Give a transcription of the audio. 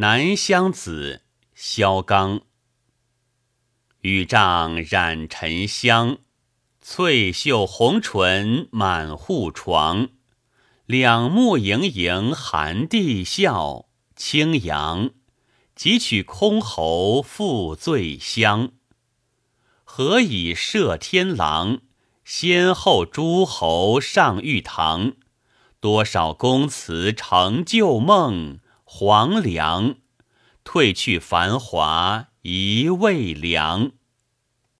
南乡子，萧纲。雨帐染沉香，翠袖红唇满户床。两目盈盈含地笑，清扬。几曲箜篌复醉乡。何以射天狼？先后诸侯上玉堂。多少宫词成旧梦，黄粱。褪去繁华一味凉。